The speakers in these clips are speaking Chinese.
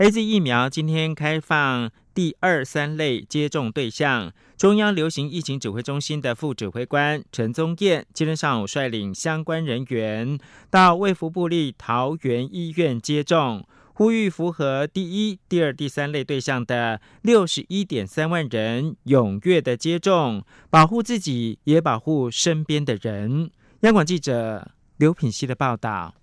A Z 疫苗今天开放第二、三类接种对象。中央流行疫情指挥中心的副指挥官陈宗彦今天上午率领相关人员到卫福部立桃园医院接种，呼吁符合第一、第二、第三类对象的六十一点三万人踊跃的接种，保护自己，也保护身边的人。央广记者刘品希的报道。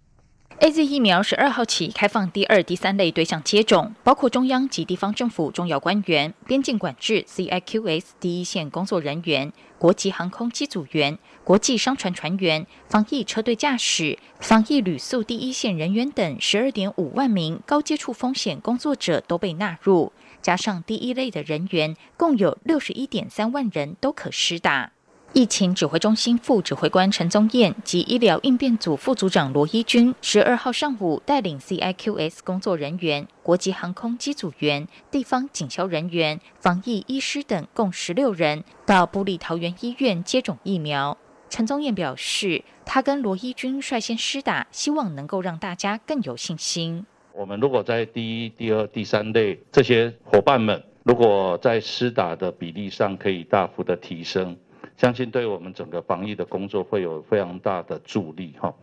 A Z 疫苗十二号起开放第二、第三类对象接种，包括中央及地方政府重要官员、边境管制 C I Q S 第一线工作人员、国际航空机组员、国际商船船员、防疫车队驾驶、防疫旅宿第一线人员等十二点五万名高接触风险工作者都被纳入，加上第一类的人员，共有六十一点三万人都可施打。疫情指挥中心副指挥官陈宗彦及医疗应变组副组长罗一军，十二号上午带领 CIQS 工作人员、国际航空机组员、地方警消人员、防疫医师等共十六人，到布利桃园医院接种疫苗。陈宗彦表示，他跟罗一军率先施打，希望能够让大家更有信心。我们如果在第一、第二、第三类这些伙伴们，如果在施打的比例上可以大幅的提升。相信对我们整个防疫的工作会有非常大的助力哈。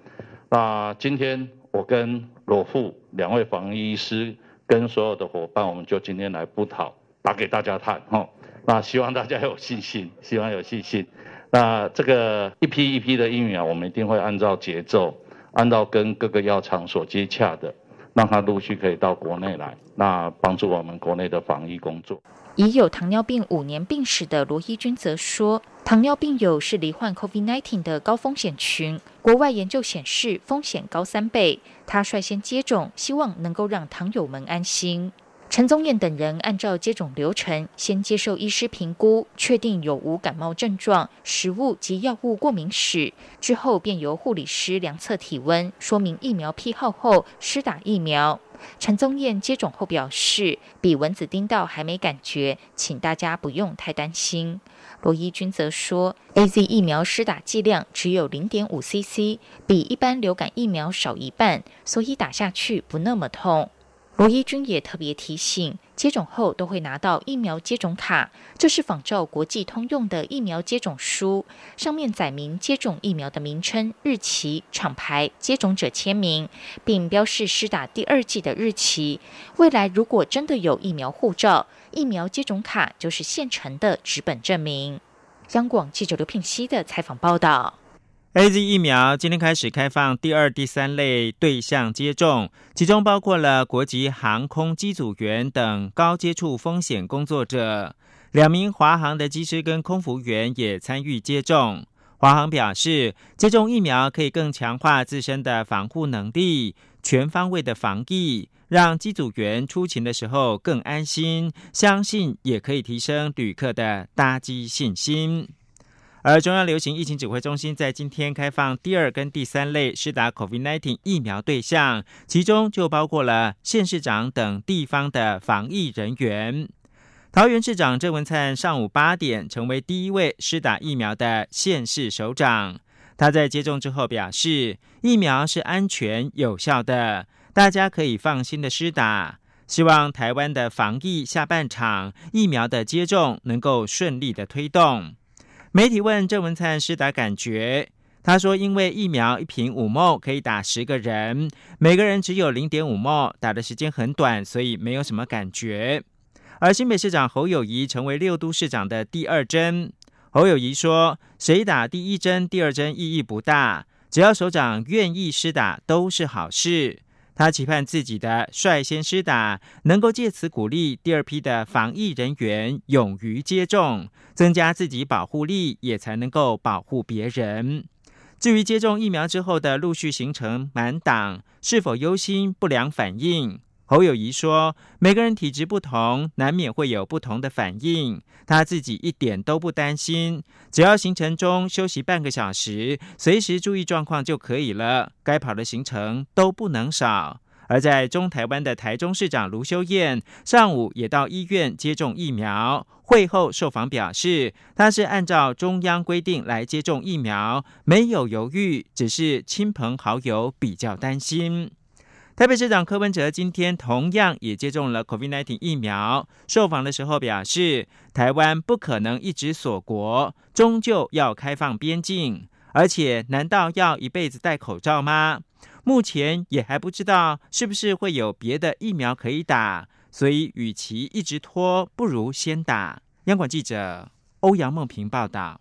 那今天我跟罗富两位防疫医师跟所有的伙伴，我们就今天来布讨，打给大家看哈。那希望大家有信心，希望有信心。那这个一批一批的疫苗，我们一定会按照节奏，按照跟各个药厂所接洽的，让它陆续可以到国内来，那帮助我们国内的防疫工作。已有糖尿病五年病史的罗一军则说，糖尿病友是罹患 COVID-19 的高风险群，国外研究显示风险高三倍。他率先接种，希望能够让糖友们安心。陈宗彦等人按照接种流程，先接受医师评估，确定有无感冒症状、食物及药物过敏史，之后便由护理师量测体温，说明疫苗批号后施打疫苗。陈宗彦接种后表示，比蚊子叮到还没感觉，请大家不用太担心。罗伊军则说，A Z 疫苗施打剂量只有零点五 C C，比一般流感疫苗少一半，所以打下去不那么痛。罗伊军也特别提醒，接种后都会拿到疫苗接种卡，这是仿照国际通用的疫苗接种书，上面载明接种疫苗的名称、日期、厂牌、接种者签名，并标示施打第二剂的日期。未来如果真的有疫苗护照，疫苗接种卡就是现成的纸本证明。央广记者刘聘熙的采访报道。A Z 疫苗今天开始开放第二、第三类对象接种，其中包括了国籍航空机组员等高接触风险工作者。两名华航的机师跟空服员也参与接种。华航表示，接种疫苗可以更强化自身的防护能力，全方位的防疫，让机组员出勤的时候更安心，相信也可以提升旅客的搭机信心。而中央流行疫情指挥中心在今天开放第二跟第三类施打 COVID-19 疫苗对象，其中就包括了县市长等地方的防疫人员。桃园市长郑文灿上午八点成为第一位施打疫苗的县市首长。他在接种之后表示，疫苗是安全有效的，大家可以放心的施打。希望台湾的防疫下半场疫苗的接种能够顺利的推动。媒体问郑文灿施打感觉，他说：“因为疫苗一瓶五毛可以打十个人，每个人只有零点五沫，打的时间很短，所以没有什么感觉。”而新北市长侯友谊成为六都市长的第二针，侯友谊说：“谁打第一针、第二针意义不大，只要首长愿意施打都是好事。”他期盼自己的率先施打，能够借此鼓励第二批的防疫人员勇于接种，增加自己保护力，也才能够保护别人。至于接种疫苗之后的陆续形成满档，是否忧心不良反应？侯友谊说：“每个人体质不同，难免会有不同的反应。他自己一点都不担心，只要行程中休息半个小时，随时注意状况就可以了。该跑的行程都不能少。”而在中台湾的台中市长卢修燕上午也到医院接种疫苗。会后受访表示，他是按照中央规定来接种疫苗，没有犹豫，只是亲朋好友比较担心。台北市长柯文哲今天同样也接种了 COVID-19 疫苗，受访的时候表示，台湾不可能一直锁国，终究要开放边境，而且难道要一辈子戴口罩吗？目前也还不知道是不是会有别的疫苗可以打，所以与其一直拖，不如先打。央广记者欧阳梦平报道。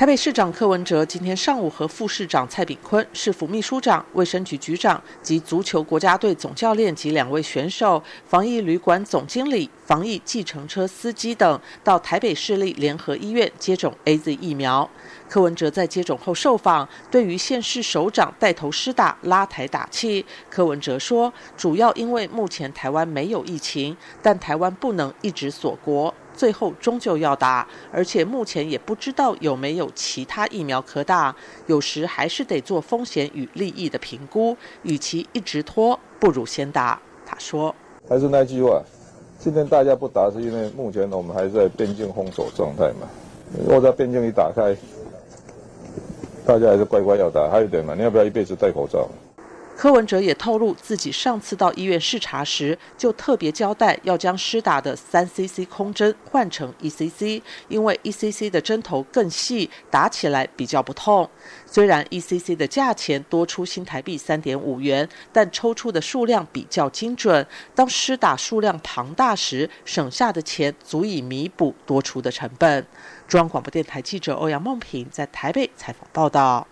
台北市长柯文哲今天上午和副市长蔡炳坤、市府秘书长、卫生局局长及足球国家队总教练及两位选手、防疫旅馆总经理、防疫计程车司机等到台北市立联合医院接种 A Z 疫苗。柯文哲在接种后受访，对于县市首长带头施打拉台打气。柯文哲说，主要因为目前台湾没有疫情，但台湾不能一直锁国，最后终究要打，而且目前也不知道有没有其他疫苗可打，有时还是得做风险与利益的评估，与其一直拖，不如先打。他说，还是那句话，今天大家不打是因为目前我们还在边境封锁状态嘛，如果在边境一打开。大家还是乖乖要打，还有一点嘛，你要不要一辈子戴口罩？柯文哲也透露，自己上次到医院视察时，就特别交代要将施打的三 CC 空针换成一 CC，因为一 CC 的针头更细，打起来比较不痛。虽然一 CC 的价钱多出新台币三点五元，但抽出的数量比较精准。当施打数量庞大时，省下的钱足以弥补多出的成本。中央广播电台记者欧阳梦平在台北采访报道。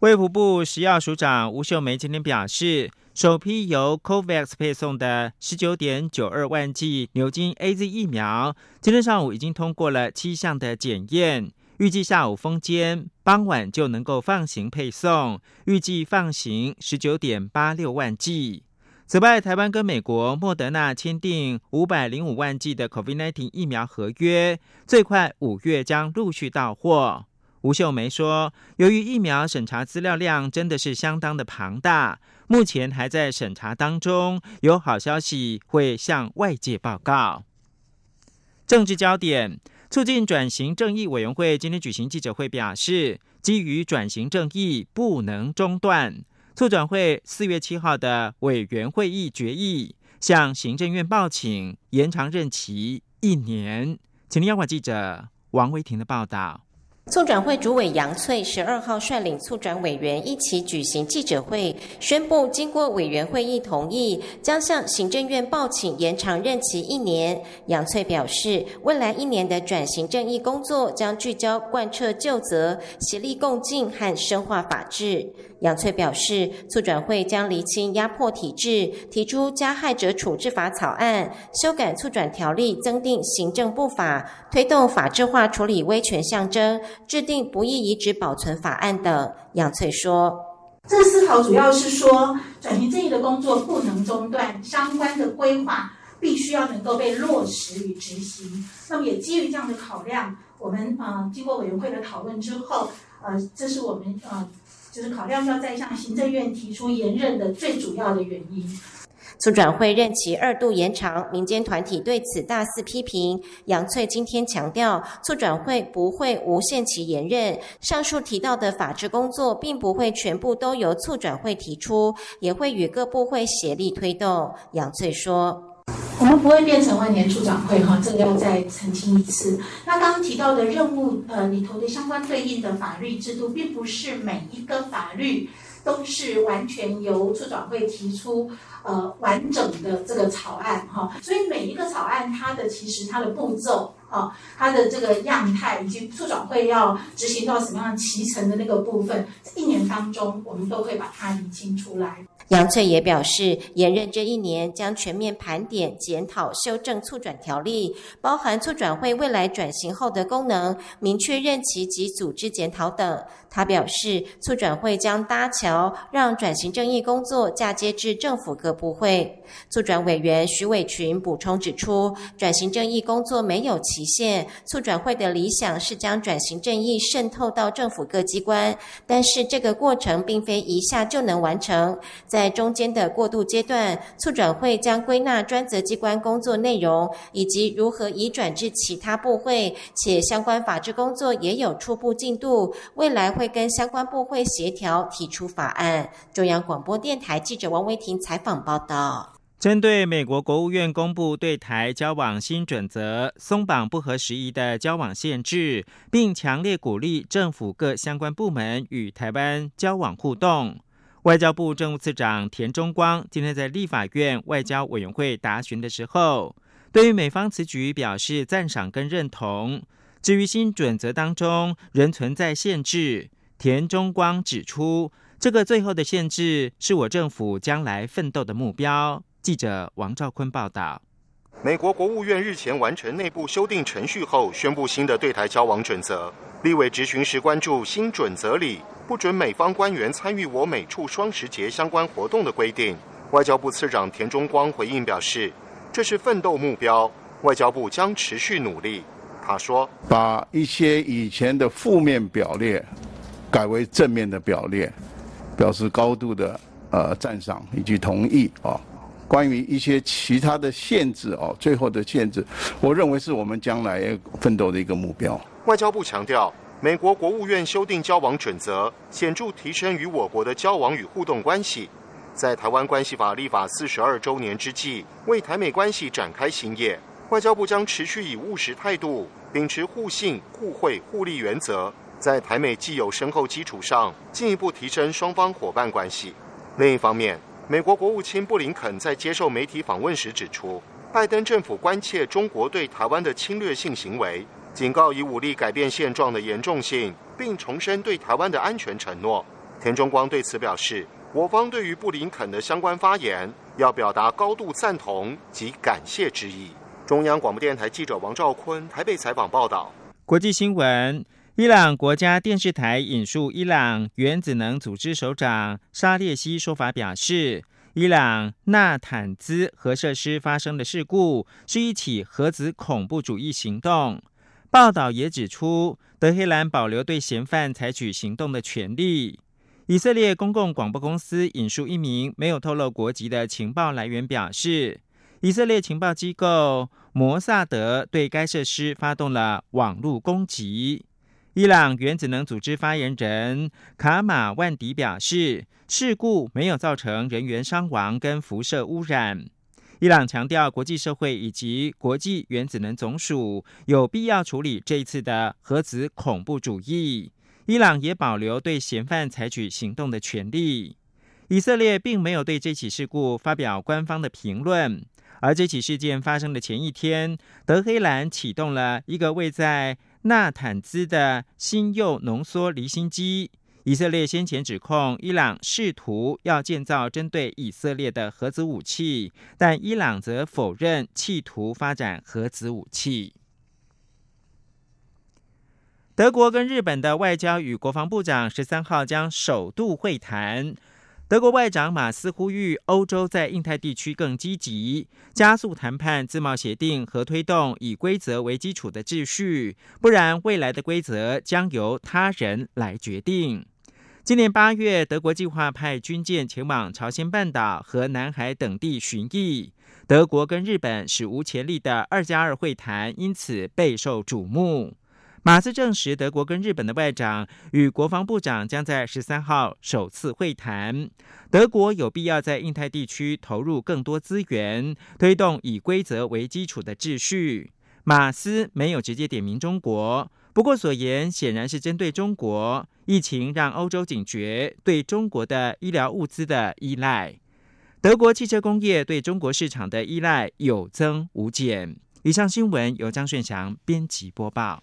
卫福部食药署长吴秀梅今天表示，首批由 COVAX 配送的十九点九二万剂牛津 A Z 疫苗，今天上午已经通过了七项的检验，预计下午封监，傍晚就能够放行配送，预计放行十九点八六万剂。此外，台湾跟美国莫德纳签订五百零五万剂的 COVID-19 疫苗合约，最快五月将陆续到货。吴秀梅说：“由于疫苗审查资料量真的是相当的庞大，目前还在审查当中，有好消息会向外界报告。”政治焦点：促进转型正义委员会今天举行记者会，表示基于转型正义不能中断，促转会四月七号的委员会议决议向行政院报请延长任期一年。请听央广记者王维婷的报道。促转会主委杨翠十二号率领促转委员一起举行记者会，宣布经过委员会议同意，将向行政院报请延长任期一年。杨翠表示，未来一年的转型正义工作将聚焦贯彻旧责、协力共进和深化法治。杨翠表示，促转会将厘清压迫体制，提出加害者处置法草案，修改促转条例，增订行政部法，推动法制化处理威权象征，制定不易遗址保存法案等。杨翠说：“这思考主要是说，转型正义的工作不能中断，相关的规划必须要能够被落实与执行。那么也基于这样的考量，我们呃经过委员会的讨论之后，呃，这是我们呃。”就是考量要再向行政院提出延任的最主要的原因。促转会任期二度延长，民间团体对此大肆批评。杨翠今天强调，促转会不会无限期延任。上述提到的法制工作，并不会全部都由促转会提出，也会与各部会协力推动。杨翠说。我们不会变成万年处长会哈，这个要再澄清一次。那刚刚提到的任务呃里头的相关对应的法律制度，并不是每一个法律都是完全由处长会提出呃完整的这个草案哈，所以每一个草案它的其实它的步骤啊，它的这个样态以及处长会要执行到什么样脐成的那个部分，一年当中我们都会把它理清出来。杨翠也表示，延任这一年将全面盘点、检讨、修正促转条例，包含促转会未来转型后的功能、明确任期及组织检讨等。他表示，促转会将搭桥，让转型正义工作嫁接至政府各部会。促转委员徐伟群补充指出，转型正义工作没有期限，促转会的理想是将转型正义渗透到政府各机关，但是这个过程并非一下就能完成，在在中间的过渡阶段，促转会将归纳专责机关工作内容以及如何移转至其他部会，且相关法制工作也有初步进度，未来。会跟相关部会协调提出法案。中央广播电台记者王维婷采访报道。针对美国国务院公布对台交往新准则，松绑不合时宜的交往限制，并强烈鼓励政府各相关部门与台湾交往互动。外交部政务次长田中光今天在立法院外交委员会答询的时候，对于美方此举表示赞赏跟认同。至于新准则当中仍存在限制，田中光指出，这个最后的限制是我政府将来奋斗的目标。记者王兆坤报道。美国国务院日前完成内部修订程序后，宣布新的对台交往准则。立委执询时关注新准则里不准美方官员参与我美处双十节相关活动的规定。外交部次长田中光回应表示，这是奋斗目标，外交部将持续努力。他说：“把一些以前的负面表列改为正面的表列，表示高度的呃赞赏以及同意啊。关于一些其他的限制哦，最后的限制，我认为是我们将来奋斗的一个目标。”外交部强调，美国国务院修订交往准则，显著提升与我国的交往与互动关系。在台湾关系法立法四十二周年之际，为台美关系展开新业。外交部将持续以务实态度，秉持互信、互惠、互利原则，在台美既有深厚基础上，进一步提升双方伙伴关系。另一方面，美国国务卿布林肯在接受媒体访问时指出，拜登政府关切中国对台湾的侵略性行为，警告以武力改变现状的严重性，并重申对台湾的安全承诺。田中光对此表示，我方对于布林肯的相关发言，要表达高度赞同及感谢之意。中央广播电台记者王兆坤台北采访报道。国际新闻：伊朗国家电视台引述伊朗原子能组织首长沙列西说法表示，伊朗纳坦兹核设施发生的事故是一起核子恐怖主义行动。报道也指出，德黑兰保留对嫌犯采取行动的权利。以色列公共广播公司引述一名没有透露国籍的情报来源表示。以色列情报机构摩萨德对该设施发动了网络攻击。伊朗原子能组织发言人卡马万迪表示，事故没有造成人员伤亡跟辐射污染。伊朗强调，国际社会以及国际原子能总署有必要处理这一次的核子恐怖主义。伊朗也保留对嫌犯采取行动的权利。以色列并没有对这起事故发表官方的评论。而这起事件发生的前一天，德黑兰启动了一个位在纳坦兹的新铀浓缩离心机。以色列先前指控伊朗试图要建造针对以色列的核子武器，但伊朗则否认企图发展核子武器。德国跟日本的外交与国防部长十三号将首度会谈。德国外长马斯呼吁欧洲在印太地区更积极，加速谈判自贸协定和推动以规则为基础的秩序，不然未来的规则将由他人来决定。今年八月，德国计划派军舰前往朝鲜半岛和南海等地巡弋，德国跟日本史无前例的二加二会谈因此备受瞩目。马斯证实，德国跟日本的外长与国防部长将在十三号首次会谈。德国有必要在印太地区投入更多资源，推动以规则为基础的秩序。马斯没有直接点名中国，不过所言显然是针对中国。疫情让欧洲警觉对中国的医疗物资的依赖，德国汽车工业对中国市场的依赖有增无减。以上新闻由张顺祥编辑播报。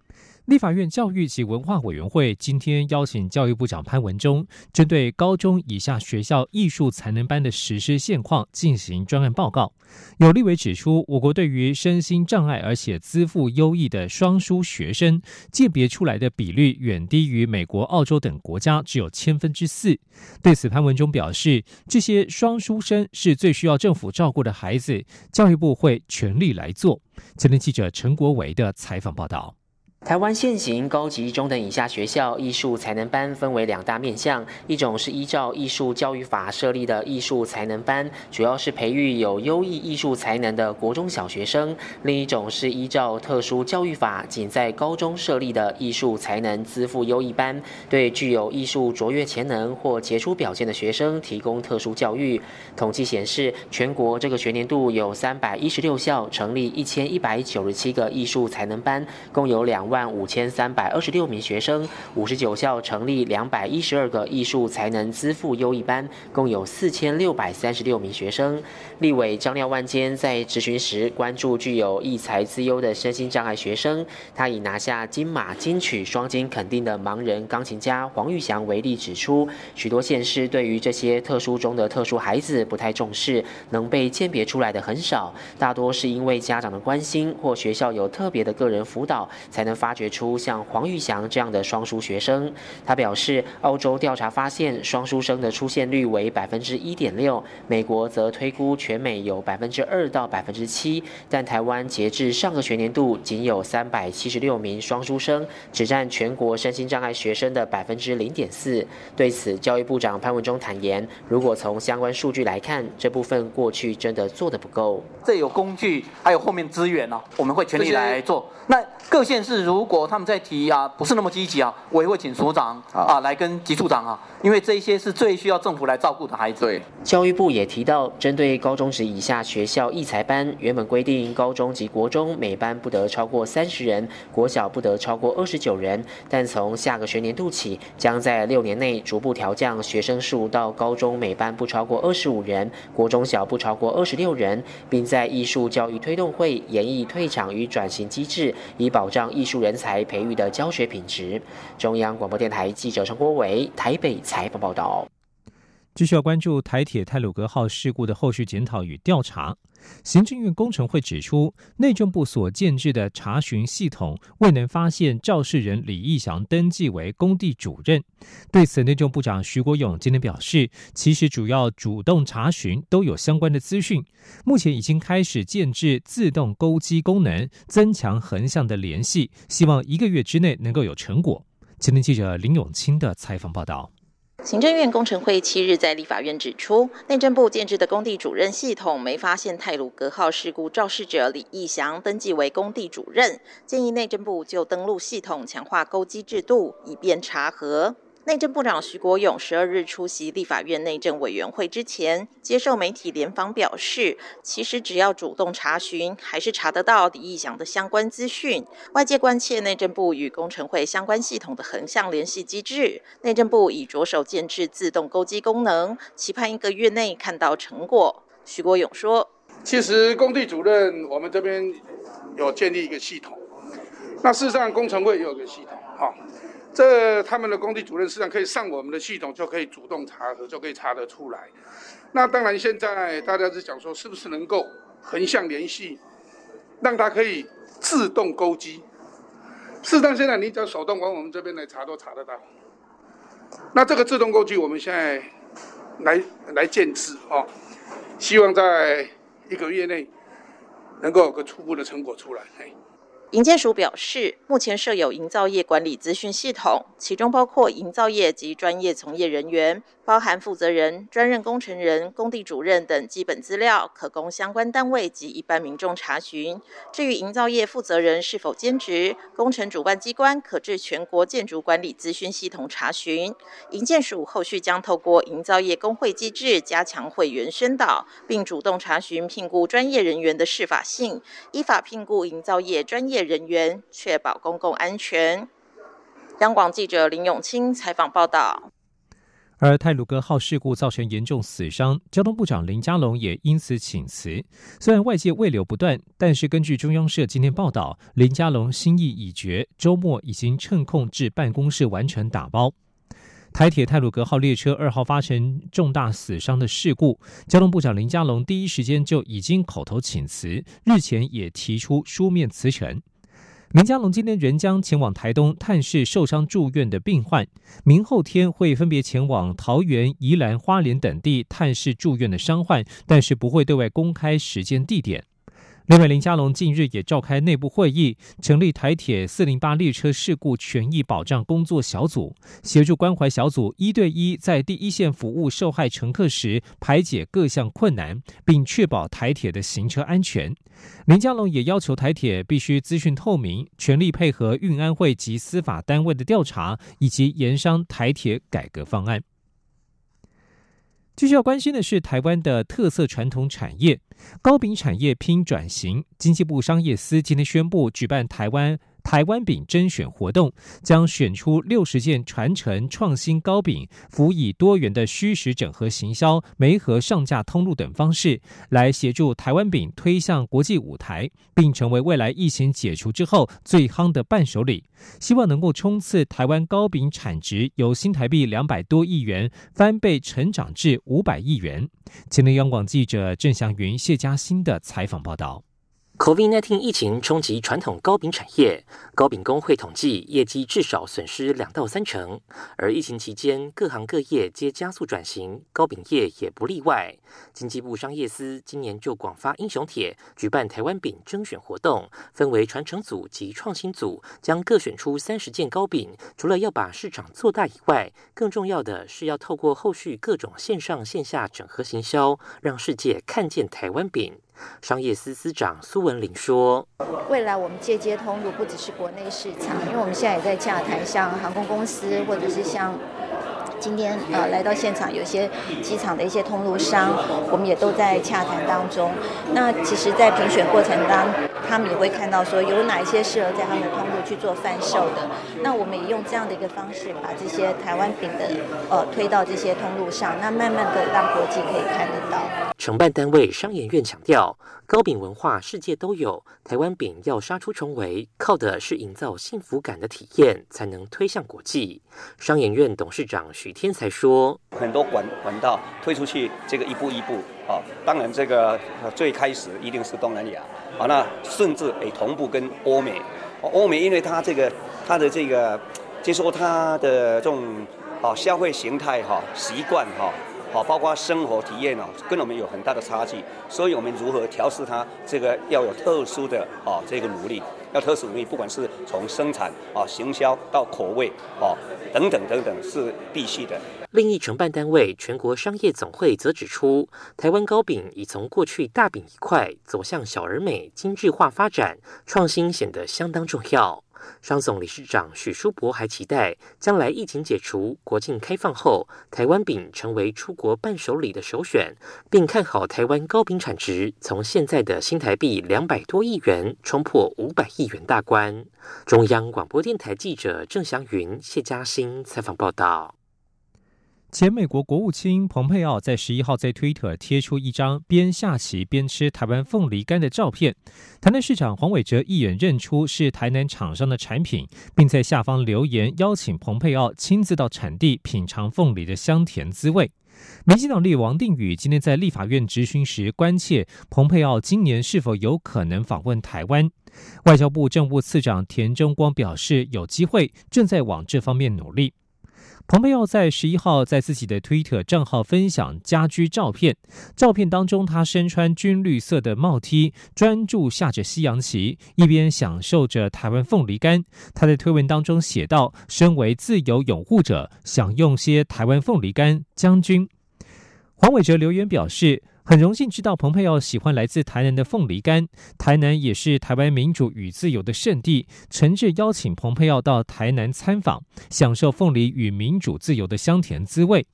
立法院教育及文化委员会今天邀请教育部长潘文忠，针对高中以下学校艺术才能班的实施现况进行专案报告。有立委指出，我国对于身心障碍而且资赋优异的双书学生，鉴别出来的比率远低于美国、澳洲等国家，只有千分之四。对此，潘文忠表示，这些双书生是最需要政府照顾的孩子，教育部会全力来做。前天记者陈国维的采访报道。台湾现行高级中等以下学校艺术才能班分为两大面向，一种是依照艺术教育法设立的艺术才能班，主要是培育有优异艺术才能的国中小学生；另一种是依照特殊教育法仅在高中设立的艺术才能资赋优异班，对具有艺术卓越潜能或杰出表现的学生提供特殊教育。统计显示，全国这个学年度有三百一十六校成立一千一百九十七个艺术才能班，共有两。万五千三百二十六名学生，五十九校成立两百一十二个艺术才能资赋优异班，共有四千六百三十六名学生。立委张廖万坚在质询时关注具有艺才资优的身心障碍学生，他以拿下金马金曲双金肯定的盲人钢琴家黄玉祥为例，指出许多县市对于这些特殊中的特殊孩子不太重视，能被鉴别出来的很少，大多是因为家长的关心或学校有特别的个人辅导才能。发掘出像黄玉祥这样的双书学生，他表示，澳洲调查发现双书生的出现率为百分之一点六，美国则推估全美有百分之二到百分之七，但台湾截至上个学年度仅有三百七十六名双书生，只占全国身心障碍学生的百分之零点四。对此，教育部长潘文忠坦言，如果从相关数据来看，这部分过去真的做得不够。这有工具，还有后面资源呢，我们会全力来做。那各县市如果他们在提啊，不是那么积极啊，我也会请所长啊来跟级处长啊，因为这一些是最需要政府来照顾的孩子。对，教育部也提到，针对高中职以下学校艺才班，原本规定高中及国中每班不得超过三十人，国小不得超过二十九人，但从下个学年度起，将在六年内逐步调降学生数到高中每班不超过二十五人，国中小不超过二十六人，并在艺术教育推动会演绎退场与转型机制，以保障艺术人才培育的教学品质。中央广播电台记者陈国伟台北采访报道。继续要关注台铁泰鲁格号事故的后续检讨与调查。行政院工程会指出，内政部所建制的查询系统未能发现肇事人李义祥登记为工地主任。对此，内政部长徐国勇今天表示，其实主要主动查询都有相关的资讯，目前已经开始建制自动勾稽功能，增强横向的联系，希望一个月之内能够有成果。前天记者林永清的采访报道。行政院工程会七日在立法院指出，内政部建制的工地主任系统没发现泰鲁格号事故肇事者李义祥登记为工地主任，建议内政部就登录系统强化勾稽制度，以便查核。内政部长徐国勇十二日出席立法院内政委员会之前，接受媒体联访表示，其实只要主动查询，还是查得到李义祥的相关资讯。外界关切内政部与工程会相关系统的横向联系机制，内政部已着手建制自动勾稽功能，期盼一个月内看到成果。徐国勇说：“其实工地主任，我们这边有建立一个系统，那事实上工程会也有个系统，哈。”这他们的工地主任实际上可以上我们的系统，就可以主动查核，就可以查得出来。那当然，现在大家是讲说，是不是能够横向联系，让它可以自动勾稽？事实上，现在你只要手动往我们这边来查，都查得到。那这个自动勾稽，我们现在来来建制哦，希望在一个月内能够有个初步的成果出来。营建署表示，目前设有营造业管理资讯系统，其中包括营造业及专业从业人员。包含负责人、专任工程人、工地主任等基本资料，可供相关单位及一般民众查询。至于营造业负责人是否兼职，工程主办机关可至全国建筑管理资讯系统查询。营建署后续将透过营造业工会机制，加强会员宣导，并主动查询聘雇专业人员的适法性，依法聘雇营造业专业人员，确保公共安全。央广记者林永清采访报道。而泰鲁格号事故造成严重死伤，交通部长林佳龙也因此请辞。虽然外界未流不断，但是根据中央社今天报道，林佳龙心意已决，周末已经趁空至办公室完成打包。台铁泰鲁格号列车二号发生重大死伤的事故，交通部长林佳龙第一时间就已经口头请辞，日前也提出书面辞呈。林佳龙今天仍将前往台东探视受伤住院的病患，明后天会分别前往桃园、宜兰花莲等地探视住院的伤患，但是不会对外公开时间地点。另外，林佳龙近日也召开内部会议，成立台铁四零八列车事故权益保障工作小组，协助关怀小组一对一在第一线服务受害乘客时排解各项困难，并确保台铁的行车安全。林佳龙也要求台铁必须资讯透明，全力配合运安会及司法单位的调查，以及研商台铁改革方案。继续要关心的是台湾的特色传统产业糕饼产业拼转型。经济部商业司今天宣布举办台湾。台湾饼甄选活动将选出六十件传承创新糕饼，辅以多元的虚实整合行销、媒合上架通路等方式，来协助台湾饼推向国际舞台，并成为未来疫情解除之后最夯的伴手礼。希望能够冲刺台湾糕饼产值由新台币两百多亿元翻倍成长至五百亿元。前天央广记者郑祥云、谢嘉欣的采访报道。COVID-19 疫情冲击传统糕饼产业，糕饼工会统计业绩至少损失两到三成。而疫情期间，各行各业皆加速转型，糕饼业也不例外。经济部商业司今年就广发英雄帖，举办台湾饼征选活动，分为传承组及创新组，将各选出三十件糕饼。除了要把市场做大以外，更重要的是要透过后续各种线上线下整合行销，让世界看见台湾饼。商业司司长苏文玲说：“未来我们借接通路不只是国内市场，因为我们现在也在洽谈，像航空公司或者是像。”今天呃来到现场，有些机场的一些通路商，我们也都在洽谈当中。那其实，在评选过程当，他们也会看到说有哪一些适合在他们的通路去做贩售的。那我们也用这样的一个方式，把这些台湾饼的呃推到这些通路上，那慢慢的让国际可以看得到。承办单位商研院强调，糕饼文化世界都有，台湾饼要杀出重围，靠的是营造幸福感的体验，才能推向国际。商研院董事长许。天才说，很多管管道推出去，这个一步一步啊，当然这个最开始一定是东南亚，啊，那甚至诶同步跟欧美，欧美因为它这个它的这个，就说它的这种啊消费形态哈习惯哈。好，包括生活体验哦，跟我们有很大的差距，所以我们如何调试它，这个要有特殊的啊这个努力，要特殊努力，不管是从生产啊、行销到口味啊等等等等，是必须的。另一承办单位全国商业总会则指出，台湾糕饼已从过去大饼一块走向小而美、精致化发展，创新显得相当重要。商总理事长许书博还期待，将来疫情解除、国境开放后，台湾饼成为出国伴手礼的首选，并看好台湾糕饼产值从现在的新台币两百多亿元冲破五百亿元大关。中央广播电台记者郑祥云、谢嘉欣采访报道。前美国国务卿蓬佩奥在十一号在推特贴出一张边下棋边吃台湾凤梨干的照片，台南市长黄伟哲一眼认出是台南厂商的产品，并在下方留言邀请蓬佩奥亲自到产地品尝凤梨的香甜滋味。民进党立王定宇今天在立法院质询时，关切蓬佩奥今年是否有可能访问台湾。外交部政务次长田中光表示，有机会，正在往这方面努力。黄佩奥在十一号在自己的推特账号分享家居照片，照片当中他身穿军绿色的帽 T，专注下着西洋棋，一边享受着台湾凤梨干。他在推文当中写道：“身为自由拥护者，享用些台湾凤梨干。”将军黄伟哲留言表示。很荣幸知道蓬佩奥喜欢来自台南的凤梨干，台南也是台湾民主与自由的圣地，诚挚邀请蓬佩奥到台南参访，享受凤梨与民主自由的香甜滋味。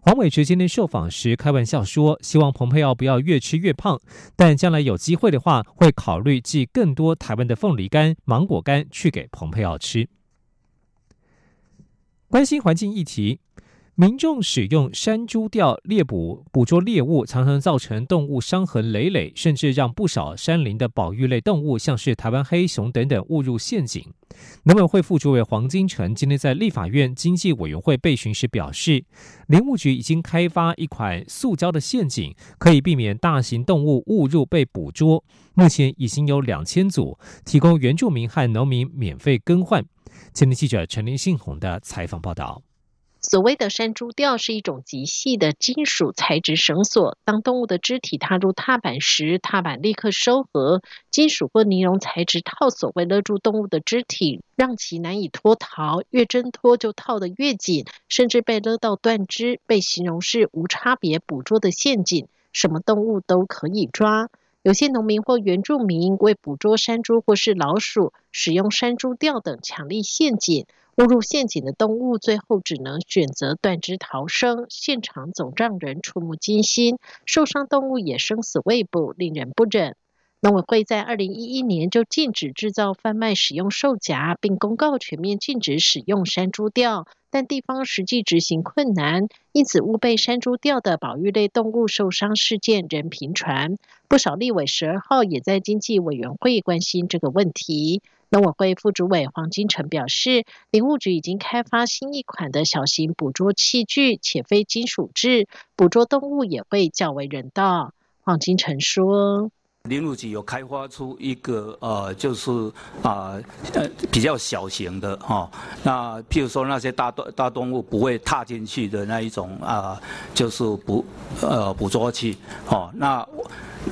黄伟哲今天受访时开玩笑说，希望蓬佩奥不要越吃越胖，但将来有机会的话，会考虑寄更多台湾的凤梨干、芒果干去给蓬佩奥吃。关心环境议题。民众使用山猪钓猎捕捕捉猎物，常常造成动物伤痕累累，甚至让不少山林的保育类动物，像是台湾黑熊等等误入陷阱。农委会副主委黄金城今天在立法院经济委员会备询时表示，林务局已经开发一款塑胶的陷阱，可以避免大型动物误入被捕捉。目前已经有两千组，提供原住民和农民免费更换。前天记者陈林信宏的采访报道。所谓的山猪吊是一种极细的金属材质绳索，当动物的肢体踏入踏板时，踏板立刻收合，金属或尼龙材质套索会勒住动物的肢体，让其难以脱逃。越挣脱就套得越紧，甚至被勒到断肢，被形容是无差别捕捉的陷阱，什么动物都可以抓。有些农民或原住民为捕捉山猪或是老鼠，使用山猪吊等强力陷阱。误入陷阱的动物最后只能选择断肢逃生，现场总让人触目惊心。受伤动物也生死未卜，令人不忍。农委会在二零一一年就禁止制造、贩卖、使用兽夹，并公告全面禁止使用山猪吊，但地方实际执行困难，因此误被山猪吊的保育类动物受伤事件仍频传。不少立委十二号也在经济委员会关心这个问题。农委会副主委黄金城表示，林务局已经开发新一款的小型捕捉器具，且非金属制，捕捉动物也会较为人道。黄金城说。林务局有开发出一个呃，就是啊呃比较小型的哈，那譬如说那些大动大动物不会踏进去的那一种啊，就是捕呃捕捉器，哦，那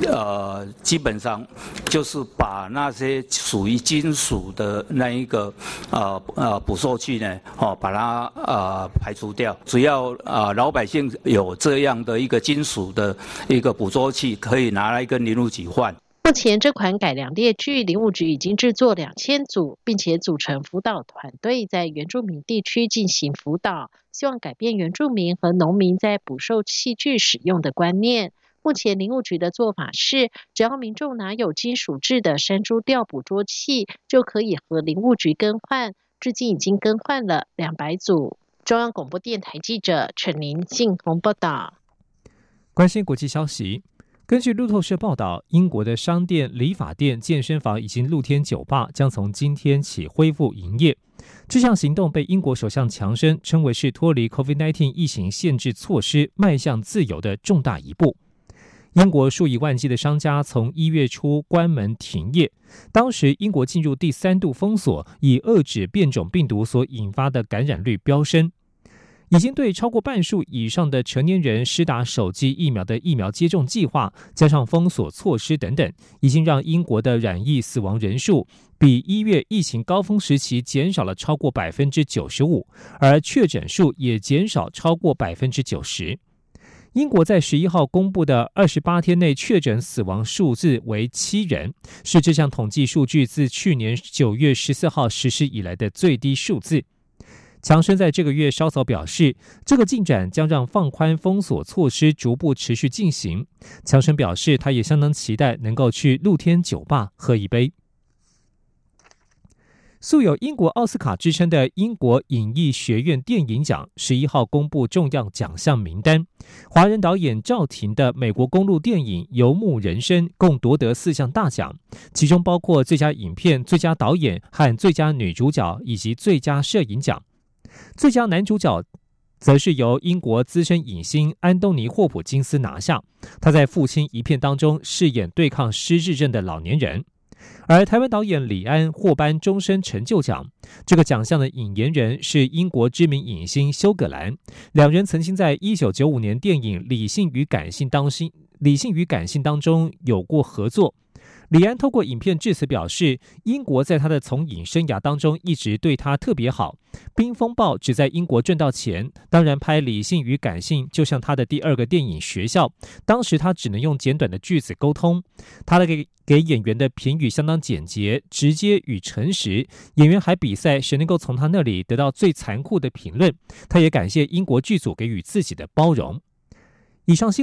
呃基本上就是把那些属于金属的那一个呃呃捕兽器呢，哦把它呃排除掉，只要啊老百姓有这样的一个金属的一个捕捉器，可以拿来跟林务局换。目前这款改良猎具，林务局已经制作两千组，并且组成辅导团队，在原住民地区进行辅导，希望改变原住民和农民在捕兽器具使用的观念。目前林务局的做法是，只要民众拿有金属制的山猪钓捕捉器，就可以和林务局更换。至今已经更换了两百组。中央广播电台记者陈林信宏报道。关心国际消息。根据路透社报道，英国的商店、理发店、健身房以及露天酒吧将从今天起恢复营业。这项行动被英国首相强生称为是脱离 COVID-19 疫情限制措施、迈向自由的重大一步。英国数以万计的商家从一月初关门停业，当时英国进入第三度封锁，以遏制变种病毒所引发的感染率飙升。已经对超过半数以上的成年人施打手机疫苗的疫苗接种计划，加上封锁措施等等，已经让英国的染疫死亡人数比一月疫情高峰时期减少了超过百分之九十五，而确诊数也减少超过百分之九十。英国在十一号公布的二十八天内确诊死亡数字为七人，是这项统计数据自去年九月十四号实施以来的最低数字。强生在这个月稍早表示，这个进展将让放宽封锁措施逐步持续进行。强生表示，他也相当期待能够去露天酒吧喝一杯。素有英国奥斯卡之称的英国影艺学院电影奖十一号公布重要奖项名单，华人导演赵婷的美国公路电影《游牧人生》共夺得四项大奖，其中包括最佳影片、最佳导演和最佳女主角以及最佳摄影奖。最佳男主角，则是由英国资深影星安东尼·霍普金斯拿下。他在《父亲一片》当中饰演对抗失智症的老年人。而台湾导演李安获颁终身成就奖，这个奖项的引言人是英国知名影星休格兰。两人曾经在一九九五年电影《理性与感性》当心《理性与感性》当中有过合作。李安透过影片致辞表示，英国在他的从影生涯当中一直对他特别好。《冰风暴》只在英国赚到钱，当然拍《理性与感性》就像他的第二个电影学校。当时他只能用简短的句子沟通，他的给给演员的评语相当简洁、直接与诚实。演员还比赛谁能够从他那里得到最残酷的评论。他也感谢英国剧组给予自己的包容。以上新闻。